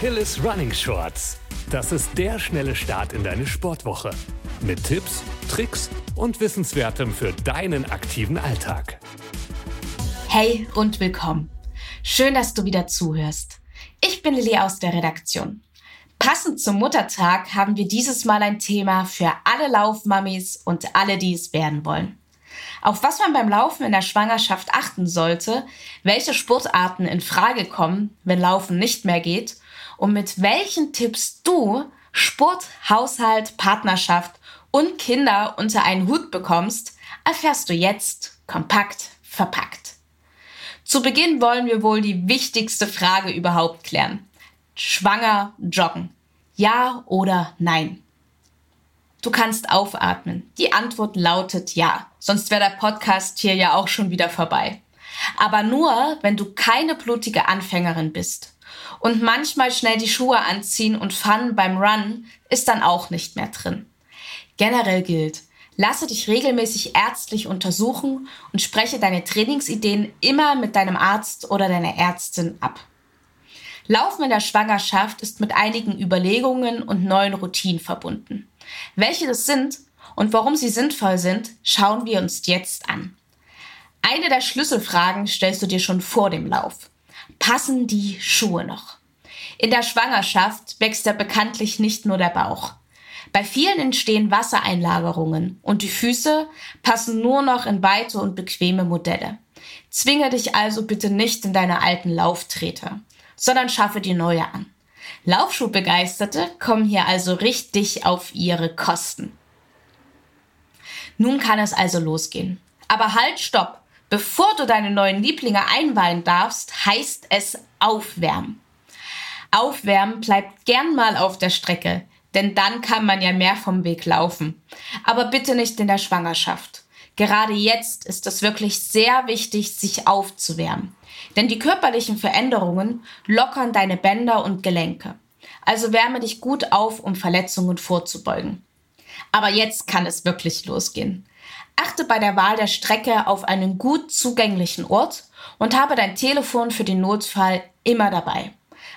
Achilles Running Shorts. Das ist der schnelle Start in deine Sportwoche. Mit Tipps, Tricks und Wissenswertem für deinen aktiven Alltag. Hey und willkommen. Schön, dass du wieder zuhörst. Ich bin Lilly aus der Redaktion. Passend zum Muttertag haben wir dieses Mal ein Thema für alle Laufmammis und alle, die es werden wollen. Auf was man beim Laufen in der Schwangerschaft achten sollte, welche Sportarten in Frage kommen, wenn Laufen nicht mehr geht und mit welchen Tipps du Sport, Haushalt, Partnerschaft und Kinder unter einen Hut bekommst, erfährst du jetzt kompakt verpackt. Zu Beginn wollen wir wohl die wichtigste Frage überhaupt klären. Schwanger joggen. Ja oder nein? Du kannst aufatmen. Die Antwort lautet ja. Sonst wäre der Podcast hier ja auch schon wieder vorbei. Aber nur, wenn du keine blutige Anfängerin bist. Und manchmal schnell die Schuhe anziehen und Fun beim Run ist dann auch nicht mehr drin. Generell gilt, lasse dich regelmäßig ärztlich untersuchen und spreche deine Trainingsideen immer mit deinem Arzt oder deiner Ärztin ab. Laufen in der Schwangerschaft ist mit einigen Überlegungen und neuen Routinen verbunden. Welche das sind und warum sie sinnvoll sind, schauen wir uns jetzt an. Eine der Schlüsselfragen stellst du dir schon vor dem Lauf. Passen die Schuhe noch? In der Schwangerschaft wächst ja bekanntlich nicht nur der Bauch. Bei vielen entstehen Wassereinlagerungen und die Füße passen nur noch in weite und bequeme Modelle. Zwinge dich also bitte nicht in deine alten Lauftreter, sondern schaffe dir neue an. Laufschuhbegeisterte kommen hier also richtig auf ihre Kosten. Nun kann es also losgehen. Aber halt, stopp! Bevor du deine neuen Lieblinge einweihen darfst, heißt es aufwärmen. Aufwärmen bleibt gern mal auf der Strecke, denn dann kann man ja mehr vom Weg laufen. Aber bitte nicht in der Schwangerschaft. Gerade jetzt ist es wirklich sehr wichtig, sich aufzuwärmen. Denn die körperlichen Veränderungen lockern deine Bänder und Gelenke. Also wärme dich gut auf, um Verletzungen vorzubeugen. Aber jetzt kann es wirklich losgehen. Achte bei der Wahl der Strecke auf einen gut zugänglichen Ort und habe dein Telefon für den Notfall immer dabei.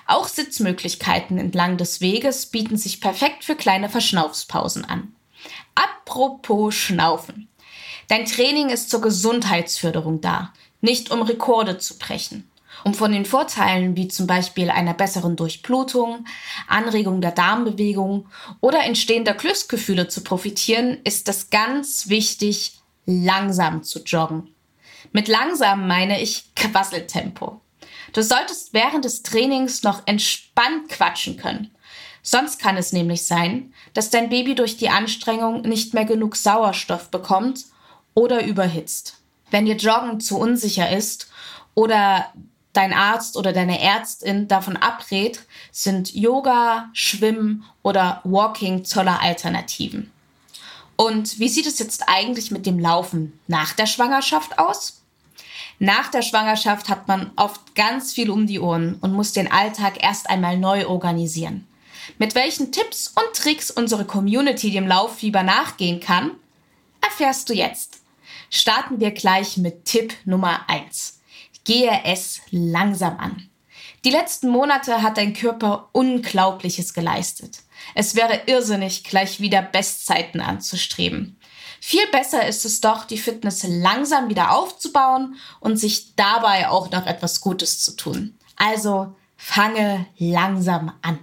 Auch Sitzmöglichkeiten entlang des Weges bieten sich perfekt für kleine Verschnaufspausen an. Apropos Schnaufen. Dein Training ist zur Gesundheitsförderung da, nicht um Rekorde zu brechen. Um von den Vorteilen wie zum Beispiel einer besseren Durchblutung, Anregung der Darmbewegung oder entstehender Glücksgefühle zu profitieren, ist es ganz wichtig, langsam zu joggen. Mit langsam meine ich Quasseltempo. Du solltest während des Trainings noch entspannt quatschen können. Sonst kann es nämlich sein, dass dein Baby durch die Anstrengung nicht mehr genug Sauerstoff bekommt oder überhitzt. Wenn dir Joggen zu unsicher ist oder dein Arzt oder deine Ärztin davon abrät, sind Yoga, Schwimmen oder Walking tolle Alternativen. Und wie sieht es jetzt eigentlich mit dem Laufen nach der Schwangerschaft aus? Nach der Schwangerschaft hat man oft ganz viel um die Ohren und muss den Alltag erst einmal neu organisieren. Mit welchen Tipps und Tricks unsere Community dem Lauffieber nachgehen kann, erfährst du jetzt. Starten wir gleich mit Tipp Nummer eins: Gehe es langsam an. Die letzten Monate hat dein Körper Unglaubliches geleistet. Es wäre irrsinnig, gleich wieder Bestzeiten anzustreben. Viel besser ist es doch, die Fitness langsam wieder aufzubauen und sich dabei auch noch etwas Gutes zu tun. Also fange langsam an.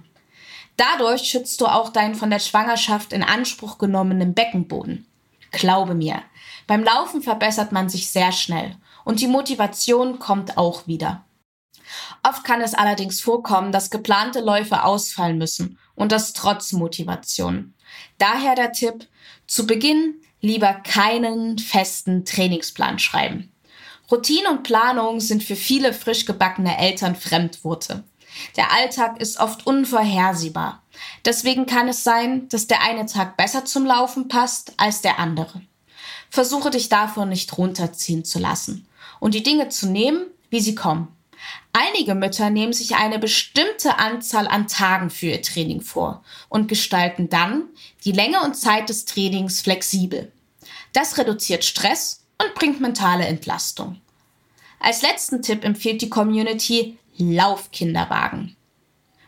Dadurch schützt du auch deinen von der Schwangerschaft in Anspruch genommenen Beckenboden. Glaube mir, beim Laufen verbessert man sich sehr schnell und die Motivation kommt auch wieder. Oft kann es allerdings vorkommen, dass geplante Läufe ausfallen müssen und das trotz Motivation. Daher der Tipp, zu Beginn lieber keinen festen Trainingsplan schreiben. Routine und Planung sind für viele frisch gebackene Eltern Fremdworte. Der Alltag ist oft unvorhersehbar. Deswegen kann es sein, dass der eine Tag besser zum Laufen passt als der andere. Versuche dich davon nicht runterziehen zu lassen und die Dinge zu nehmen, wie sie kommen. Einige Mütter nehmen sich eine bestimmte Anzahl an Tagen für ihr Training vor und gestalten dann die Länge und Zeit des Trainings flexibel. Das reduziert Stress und bringt mentale Entlastung. Als letzten Tipp empfiehlt die Community Laufkinderwagen.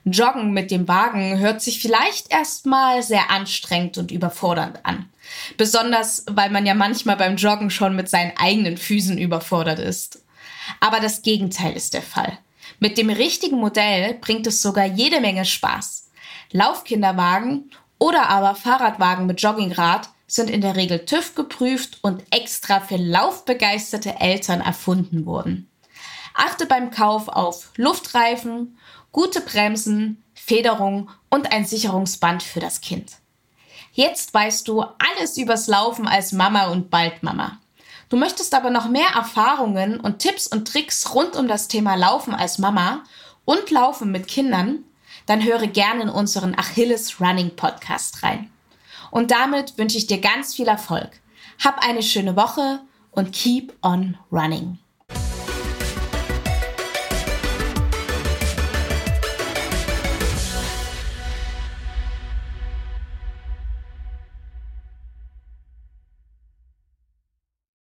Joggen mit dem Wagen hört sich vielleicht erstmal sehr anstrengend und überfordernd an. Besonders, weil man ja manchmal beim Joggen schon mit seinen eigenen Füßen überfordert ist. Aber das Gegenteil ist der Fall. Mit dem richtigen Modell bringt es sogar jede Menge Spaß. Laufkinderwagen oder aber Fahrradwagen mit Joggingrad sind in der Regel TÜV geprüft und extra für laufbegeisterte Eltern erfunden worden. Achte beim Kauf auf Luftreifen, gute Bremsen, Federung und ein Sicherungsband für das Kind. Jetzt weißt du alles übers Laufen als Mama und bald Mama. Du möchtest aber noch mehr Erfahrungen und Tipps und Tricks rund um das Thema Laufen als Mama und Laufen mit Kindern? Dann höre gerne in unseren Achilles Running Podcast rein. Und damit wünsche ich dir ganz viel Erfolg. Hab eine schöne Woche und keep on running.